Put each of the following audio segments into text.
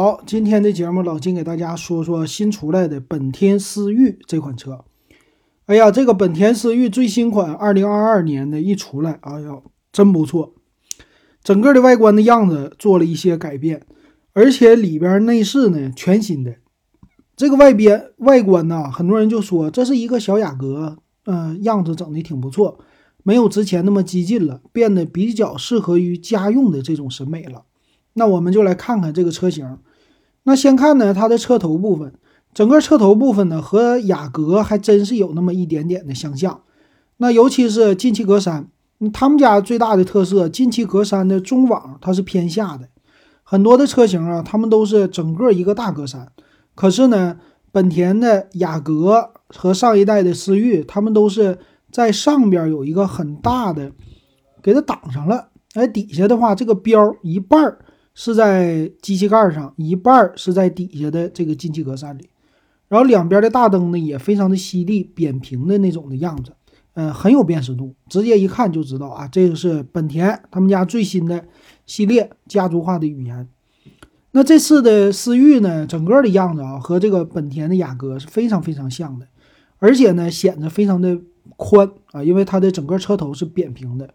好，今天的节目老金给大家说说新出来的本田思域这款车。哎呀，这个本田思域最新款，二零二二年的一出来，哎呀，真不错。整个的外观的样子做了一些改变，而且里边内饰呢全新的。这个外边外观呢，很多人就说这是一个小雅阁，嗯，样子整的挺不错，没有之前那么激进了，变得比较适合于家用的这种审美了。那我们就来看看这个车型。那先看呢，它的车头部分，整个车头部分呢和雅阁还真是有那么一点点的相像。那尤其是进气格栅，他们家最大的特色，进气格栅的中网它是偏下的。很多的车型啊，他们都是整个一个大格栅。可是呢，本田的雅阁和上一代的思域，他们都是在上边有一个很大的，给它挡上了。哎，底下的话，这个标一半儿。是在机器盖上，一半是在底下的这个进气格栅里，然后两边的大灯呢也非常的犀利，扁平的那种的样子，嗯，很有辨识度，直接一看就知道啊，这个是本田他们家最新的系列家族化的语言。那这次的思域呢，整个的样子啊和这个本田的雅阁是非常非常像的，而且呢显得非常的宽啊，因为它的整个车头是扁平的，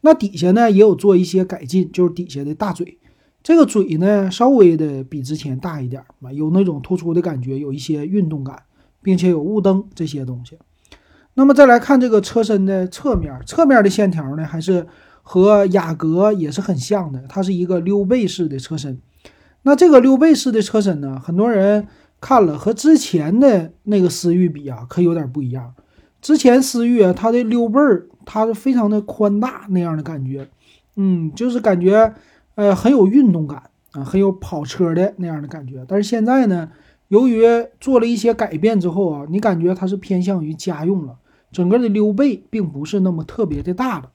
那底下呢也有做一些改进，就是底下的大嘴。这个嘴呢，稍微的比之前大一点嘛，有那种突出的感觉，有一些运动感，并且有雾灯这些东西。那么再来看这个车身的侧面，侧面的线条呢，还是和雅阁也是很像的，它是一个溜背式的车身。那这个溜背式的车身呢，很多人看了和之前的那个思域比啊，可有点不一样。之前思域啊，它的溜背儿，它是非常的宽大那样的感觉，嗯，就是感觉。呃，很有运动感啊，很有跑车的那样的感觉。但是现在呢，由于做了一些改变之后啊，你感觉它是偏向于家用了，整个的溜背并不是那么特别的大了。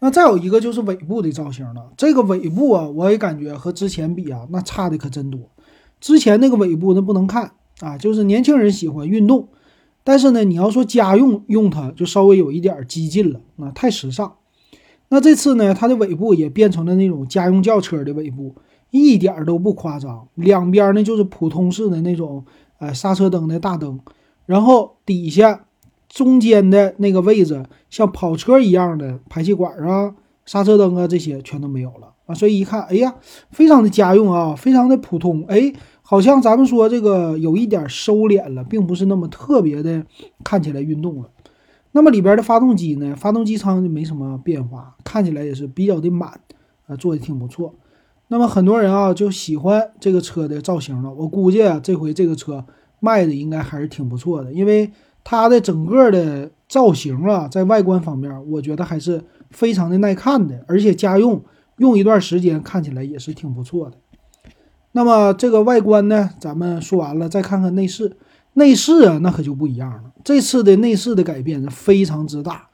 那再有一个就是尾部的造型了，这个尾部啊，我也感觉和之前比啊，那差的可真多。之前那个尾部那不能看啊，就是年轻人喜欢运动，但是呢，你要说家用用它，就稍微有一点激进了啊，太时尚。那这次呢，它的尾部也变成了那种家用轿车的尾部，一点都不夸张。两边呢就是普通式的那种，呃，刹车灯的大灯，然后底下中间的那个位置像跑车一样的排气管啊、刹车灯啊这些全都没有了啊。所以一看，哎呀，非常的家用啊，非常的普通，哎，好像咱们说这个有一点收敛了，并不是那么特别的看起来运动了。那么里边的发动机呢？发动机舱就没什么变化，看起来也是比较的满，啊，做的挺不错。那么很多人啊就喜欢这个车的造型了。我估计啊，这回这个车卖的应该还是挺不错的，因为它的整个的造型啊，在外观方面，我觉得还是非常的耐看的，而且家用用一段时间看起来也是挺不错的。那么这个外观呢，咱们说完了，再看看内饰。内饰啊，那可就不一样了。这次的内饰的改变非常之大，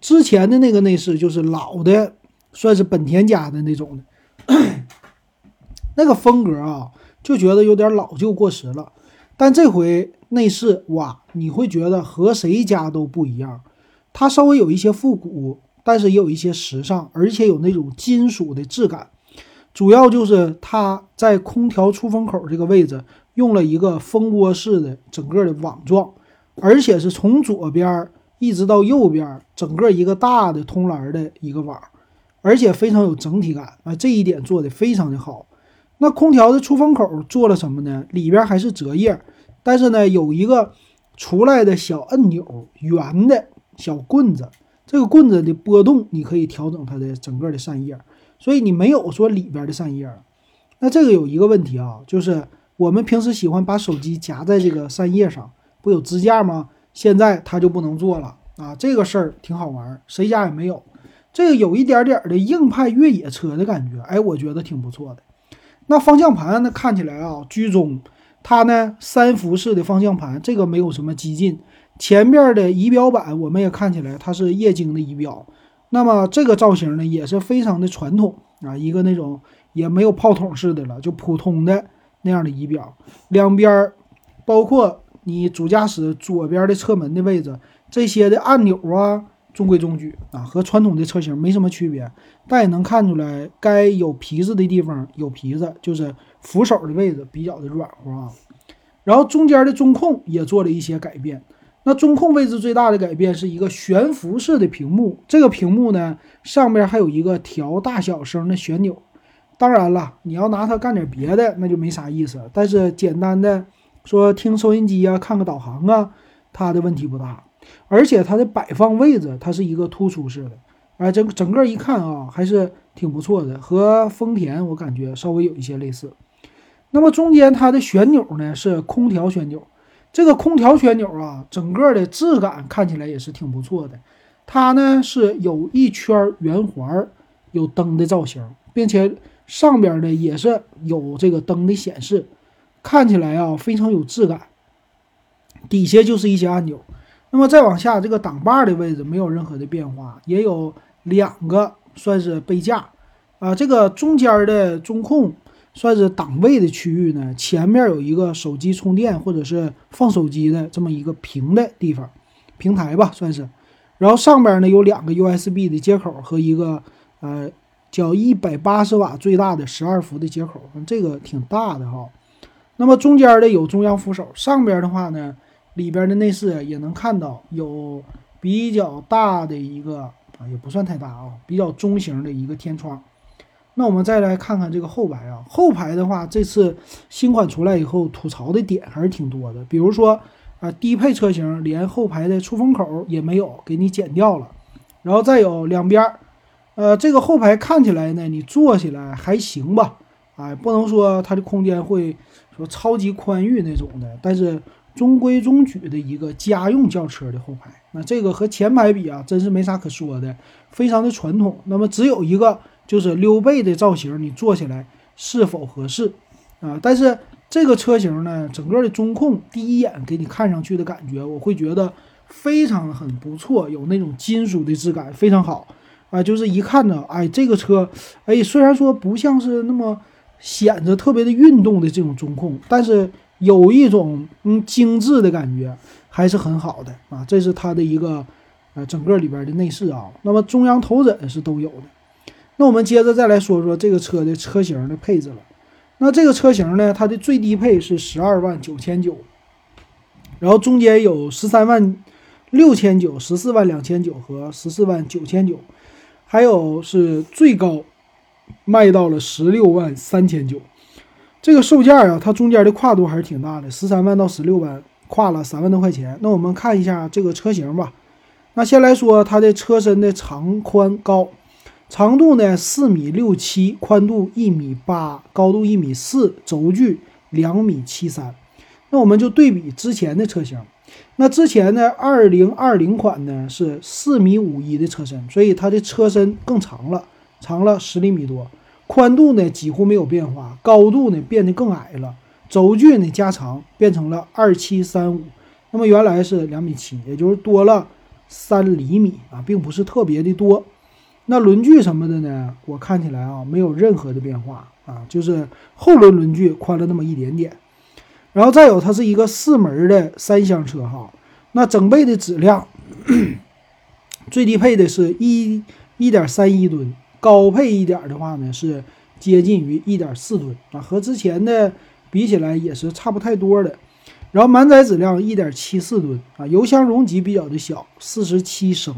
之前的那个内饰就是老的，算是本田家的那种的，那个风格啊，就觉得有点老旧过时了。但这回内饰哇，你会觉得和谁家都不一样，它稍微有一些复古，但是也有一些时尚，而且有那种金属的质感。主要就是它在空调出风口这个位置。用了一个蜂窝式的整个的网状，而且是从左边一直到右边，整个一个大的通栏的一个网，而且非常有整体感啊，这一点做的非常的好。那空调的出风口做了什么呢？里边还是折页，但是呢有一个出来的小按钮，圆的小棍子，这个棍子的波动你可以调整它的整个的扇叶，所以你没有说里边的扇叶。那这个有一个问题啊，就是。我们平时喜欢把手机夹在这个扇叶上，不有支架吗？现在它就不能做了啊！这个事儿挺好玩，谁家也没有。这个有一点点的硬派越野车的感觉，哎，我觉得挺不错的。那方向盘呢，看起来啊居中，它呢三辐式的方向盘，这个没有什么激进。前面的仪表板我们也看起来它是液晶的仪表，那么这个造型呢也是非常的传统啊，一个那种也没有炮筒式的了，就普通的。那样的仪表，两边儿，包括你主驾驶左边的车门的位置，这些的按钮啊，中规中矩啊，和传统的车型没什么区别。但也能看出来，该有皮子的地方有皮子，就是扶手的位置比较的软和啊。然后中间的中控也做了一些改变。那中控位置最大的改变是一个悬浮式的屏幕，这个屏幕呢上面还有一个调大小声的旋钮。当然了，你要拿它干点别的，那就没啥意思。但是简单的说听收音机啊、看个导航啊，它的问题不大。而且它的摆放位置，它是一个突出式的，哎，整整个一看啊，还是挺不错的，和丰田我感觉稍微有一些类似。那么中间它的旋钮呢是空调旋钮，这个空调旋钮啊，整个的质感看起来也是挺不错的。它呢是有一圈圆环，有灯的造型，并且上边呢也是有这个灯的显示，看起来啊非常有质感。底下就是一些按钮。那么再往下，这个挡把的位置没有任何的变化，也有两个算是杯架啊。这个中间的中控算是档位的区域呢，前面有一个手机充电或者是放手机的这么一个平的地方，平台吧算是。然后上边呢有两个 USB 的接口和一个呃叫一百八十瓦最大的十二伏的接口，这个挺大的哈。那么中间的有中央扶手，上边的话呢。里边的内饰也能看到有比较大的一个啊，也不算太大啊，比较中型的一个天窗。那我们再来看看这个后排啊，后排的话，这次新款出来以后吐槽的点还是挺多的，比如说啊，低配车型连后排的出风口也没有，给你剪掉了。然后再有两边，呃，这个后排看起来呢，你坐起来还行吧，哎，不能说它的空间会说超级宽裕那种的，但是。中规中矩的一个家用轿车的后排，那这个和前排比啊，真是没啥可说的，非常的传统。那么只有一个就是溜背的造型，你坐起来是否合适啊？但是这个车型呢，整个的中控第一眼给你看上去的感觉，我会觉得非常很不错，有那种金属的质感，非常好啊。就是一看呢，哎，这个车，哎，虽然说不像是那么显着特别的运动的这种中控，但是。有一种嗯精致的感觉，还是很好的啊。这是它的一个呃整个里边的内饰啊。那么中央头枕是都有的。那我们接着再来说说这个车的车型的配置了。那这个车型呢，它的最低配是十二万九千九，然后中间有十三万六千九、十四万两千九和十四万九千九，还有是最高卖到了十六万三千九。这个售价呀，它中间的跨度还是挺大的，十三万到十六万，跨了三万多块钱。那我们看一下这个车型吧。那先来说它的车身的长宽高，长度呢四米六七，宽度一米八，高度一米四，轴距两米七三。那我们就对比之前的车型，那之前呢二零二零款呢是四米五一的车身，所以它的车身更长了，长了十厘米多。宽度呢几乎没有变化，高度呢变得更矮了，轴距呢加长变成了二七三五，那么原来是两米七，也就是多了三厘米啊，并不是特别的多。那轮距什么的呢，我看起来啊没有任何的变化啊，就是后轮轮距宽了那么一点点。然后再有，它是一个四门的三厢车哈，那整备的质量，最低配的是一一点三一吨。高配一点的话呢，是接近于一点四吨啊，和之前的比起来也是差不太多的。然后满载质量一点七四吨啊，油箱容积比较的小，四十七升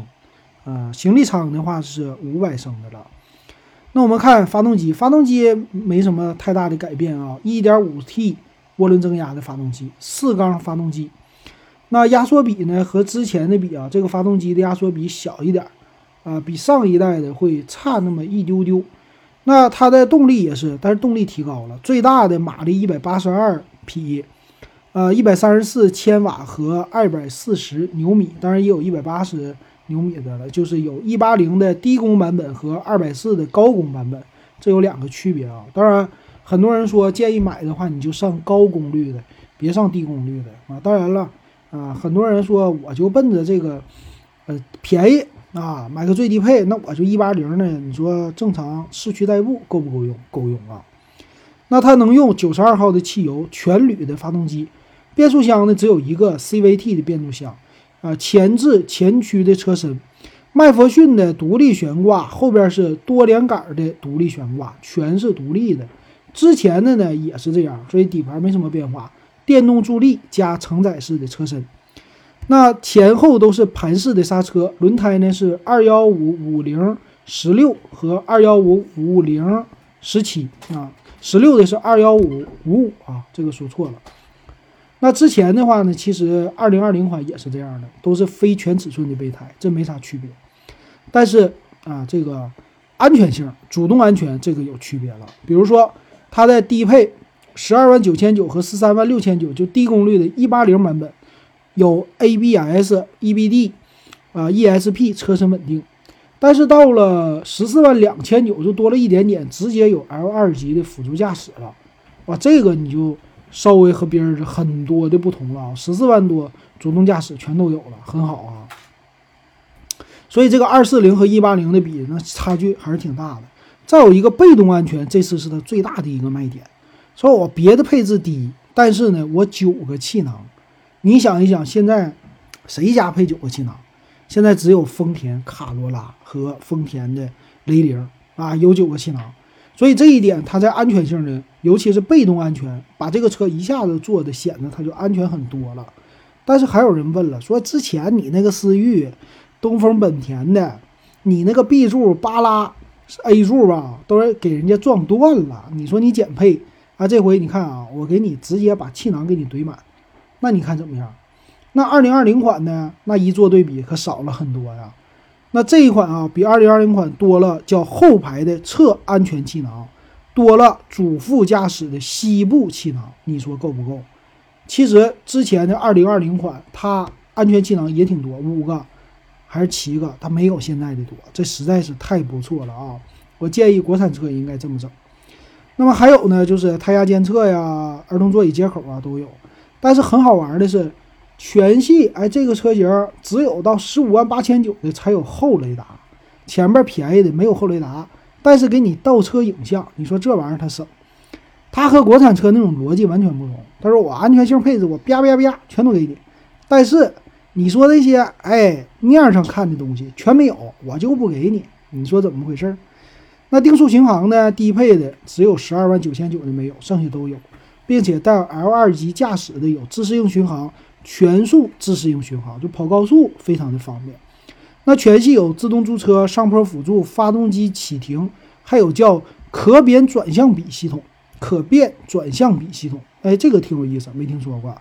啊，行李舱的话是五百升的了。那我们看发动机，发动机没什么太大的改变啊，一点五 T 涡轮增压的发动机，四缸发动机。那压缩比呢，和之前的比啊，这个发动机的压缩比小一点。啊，比上一代的会差那么一丢丢，那它的动力也是，但是动力提高了，最大的马力一百八十二匹，呃，一百三十四千瓦和二百四十牛米，当然也有一百八十牛米的了，就是有一八零的低功版本和二百四的高功版本，这有两个区别啊。当然，很多人说建议买的话，你就上高功率的，别上低功率的啊。当然了，啊，很多人说我就奔着这个，呃，便宜。啊，买个最低配，那我就一八零呢。你说正常市区代步够不够用？够用啊。那它能用九十二号的汽油，全铝的发动机，变速箱呢只有一个 CVT 的变速箱，啊，前置前驱的车身。麦弗逊的独立悬挂，后边是多连杆的独立悬挂，全是独立的。之前的呢也是这样，所以底盘没什么变化，电动助力加承载式的车身。那前后都是盘式的刹车，轮胎呢是二幺五五零十六和二幺五五零十七啊，十六的是二幺五五五啊，这个说错了。那之前的话呢，其实二零二零款也是这样的，都是非全尺寸的备胎，这没啥区别。但是啊，这个安全性、主动安全这个有区别了。比如说，它的低配十二万九千九和十三万六千九，就低功率的一八零版本，有 ABS、EBD 啊、ESP 车身稳定。但是到了十四万两千九，就多了一点点，直接有 L 二级的辅助驾驶了。哇，这个你就稍微和别人很多的不同了啊！十四万多，主动驾驶全都有了，很好啊。所以这个二四零和一八零的比，那差距还是挺大的。再有一个被动安全，这次是它最大的一个卖点。说我别的配置低，但是呢，我九个气囊。你想一想，现在谁家配九个气囊？现在只有丰田卡罗拉和丰田的雷凌啊，有九个气囊。所以这一点，它在安全性呢，尤其是被动安全，把这个车一下子做的显得它就安全很多了。但是还有人问了，说之前你那个思域。东风本田的，你那个 B 柱、巴拉 A 柱吧，都是给人家撞断了。你说你减配啊？这回你看啊，我给你直接把气囊给你怼满，那你看怎么样？那二零二零款呢？那一做对比可少了很多呀。那这一款啊，比二零二零款多了叫后排的侧安全气囊，多了主副驾驶的膝部气囊，你说够不够？其实之前的二零二零款，它安全气囊也挺多，五个。还是七个，它没有现在的多，这实在是太不错了啊！我建议国产车应该这么整。那么还有呢，就是胎压监测呀、儿童座椅接口啊都有。但是很好玩的是，全系哎这个车型只有到十五万八千九的才有后雷达，前面便宜的没有后雷达，但是给你倒车影像。你说这玩意儿它省？它和国产车那种逻辑完全不同。他说我安全性配置我啪啪啪全都给你，但是。你说这些，哎，面上看的东西全没有，我就不给你。你说怎么回事？那定速巡航呢？低配的只有十二万九千九的没有，剩下都有，并且带 L 二级驾驶的有自适应巡航、全速自适应巡航，就跑高速非常的方便。那全系有自动驻车、上坡辅助、发动机启停，还有叫可变转向比系统。可变转向比系统，哎，这个挺有意思，没听说过。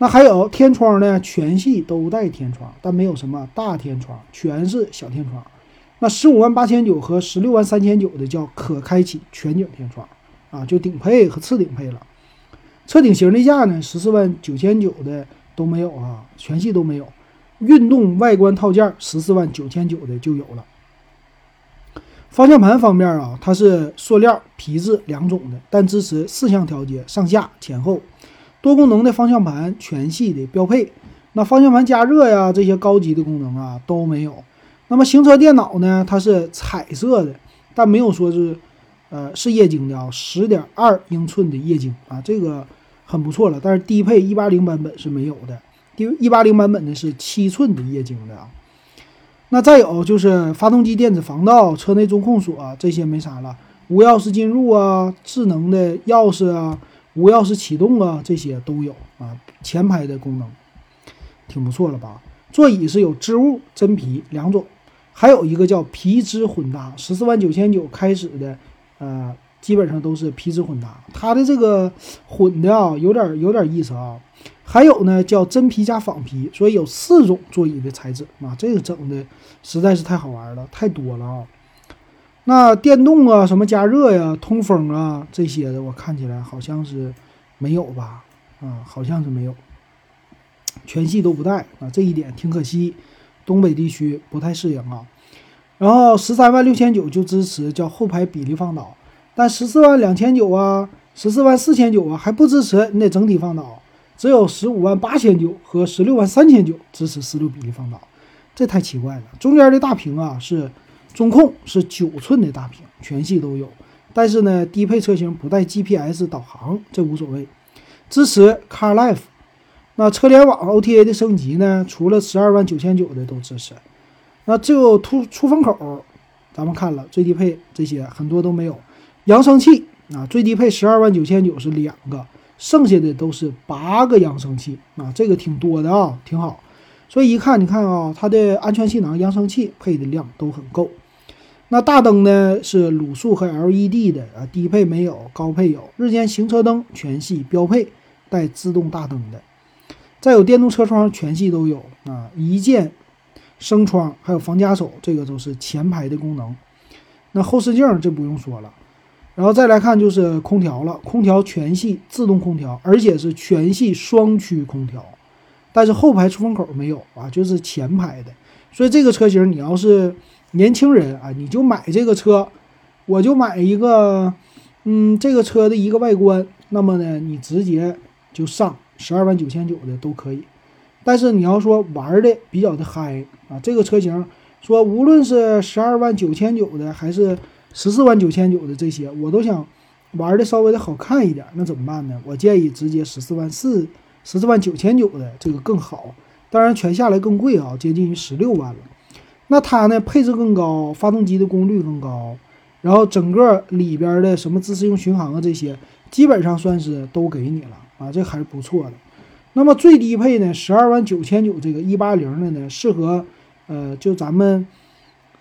那还有天窗呢？全系都带天窗，但没有什么大天窗，全是小天窗。那十五万八千九和十六万三千九的叫可开启全景天窗啊，就顶配和次顶配了。车顶行李架呢，十四万九千九的都没有啊，全系都没有。运动外观套件十四万九千九的就有了。方向盘方面啊，它是塑料、皮质两种的，但支持四项调节，上下、前后。多功能的方向盘全系的标配，那方向盘加热呀这些高级的功能啊都没有。那么行车电脑呢，它是彩色的，但没有说是，呃，是液晶的啊，十点二英寸的液晶啊，这个很不错了。但是低配一八零版本是没有的，低一八零版本的是七寸的液晶的啊。那再有就是发动机电子防盗、车内中控锁这些没啥了，无钥匙进入啊，智能的钥匙啊。无钥匙启动啊，这些都有啊。前排的功能挺不错了吧？座椅是有织物、真皮两种，还有一个叫皮质混搭，十四万九千九开始的，呃，基本上都是皮质混搭。它的这个混的啊，有点有点意思啊。还有呢，叫真皮加仿皮，所以有四种座椅的材质啊。这个整的实在是太好玩了，太多了啊。那电动啊，什么加热呀、通风啊这些的，我看起来好像是没有吧？啊，好像是没有，全系都不带啊，这一点挺可惜，东北地区不太适应啊。然后十三万六千九就支持叫后排比例放倒，但十四万两千九啊，十四万四千九啊还不支持，你得整体放倒，只有十五万八千九和十六万三千九支持十六比例放倒，这太奇怪了。中间的大屏啊是。中控是九寸的大屏，全系都有，但是呢，低配车型不带 GPS 导航，这无所谓。支持 CarLife，那车联网 OTA 的升级呢？除了十二万九千九的都支持。那只有出出风口，咱们看了最低配这些很多都没有。扬声器啊，最低配十二万九千九是两个，剩下的都是八个扬声器啊，这个挺多的啊，挺好。所以一看，你看啊，它的安全气囊、扬声器配的量都很够。那大灯呢是卤素和 LED 的啊，低配没有，高配有。日间行车灯全系标配带自动大灯的，再有电动车窗全系都有啊，一键升窗，还有防夹手，这个都是前排的功能。那后视镜这不用说了，然后再来看就是空调了，空调全系自动空调，而且是全系双区空调。但是后排出风口没有啊，就是前排的，所以这个车型你要是年轻人啊，你就买这个车，我就买一个，嗯，这个车的一个外观，那么呢，你直接就上十二万九千九的都可以。但是你要说玩的比较的嗨啊，这个车型说无论是十二万九千九的还是十四万九千九的这些，我都想玩的稍微的好看一点，那怎么办呢？我建议直接十四万四。十四万九千九的这个更好，当然全下来更贵啊，接近于十六万了。那它呢，配置更高，发动机的功率更高，然后整个里边的什么自适应巡航啊这些，基本上算是都给你了啊，这还是不错的。那么最低配呢，十二万九千九这个一八零的呢，适合呃，就咱们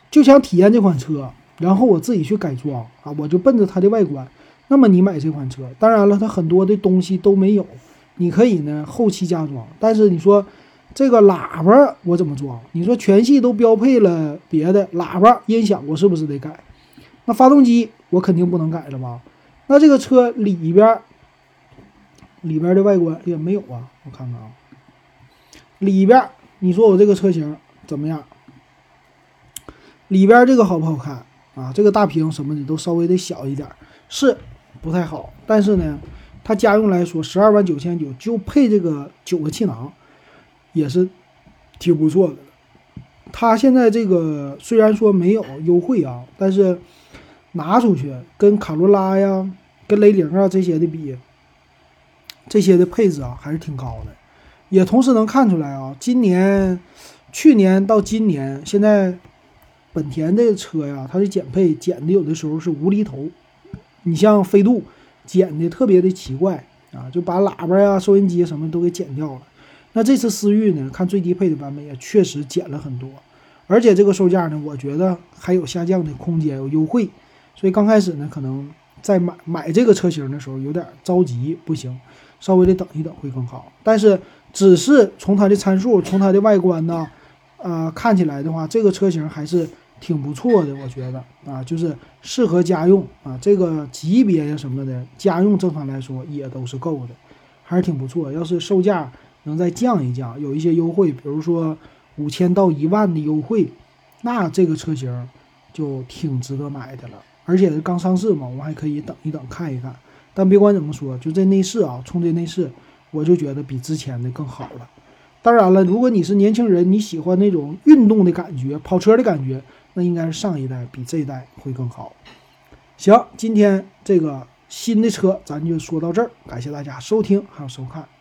就想体验这款车，然后我自己去改装啊，我就奔着它的外观。那么你买这款车，当然了，它很多的东西都没有。你可以呢后期加装，但是你说这个喇叭我怎么装？你说全系都标配了别的喇叭音响，我是不是得改？那发动机我肯定不能改了吧？那这个车里边里边的外观也没有啊，我看看啊，里边你说我这个车型怎么样？里边这个好不好看啊？这个大屏什么的都稍微的小一点，是不太好，但是呢。它家用来说，十二万九千九就配这个九个气囊，也是挺不错的。它现在这个虽然说没有优惠啊，但是拿出去跟卡罗拉呀、跟雷凌啊这些的比，这些的配置啊还是挺高的。也同时能看出来啊，今年、去年到今年，现在本田的车呀，它的减配减的有的时候是无厘头。你像飞度。减的特别的奇怪啊，就把喇叭呀、收音机什么都给减掉了。那这次思域呢，看最低配的版本也确实减了很多，而且这个售价呢，我觉得还有下降的空间，有优惠。所以刚开始呢，可能在买买这个车型的时候有点着急，不行，稍微的等一等会更好。但是只是从它的参数、从它的外观呢，呃，看起来的话，这个车型还是。挺不错的，我觉得啊，就是适合家用啊，这个级别呀什么的，家用正常来说也都是够的，还是挺不错。要是售价能再降一降，有一些优惠，比如说五千到一万的优惠，那这个车型就挺值得买的了。而且是刚上市嘛，我还可以等一等看一看。但别管怎么说，就这内饰啊，冲这内饰，我就觉得比之前的更好了。当然了，如果你是年轻人，你喜欢那种运动的感觉，跑车的感觉。那应该是上一代比这一代会更好。行，今天这个新的车咱就说到这儿，感谢大家收听还有收看。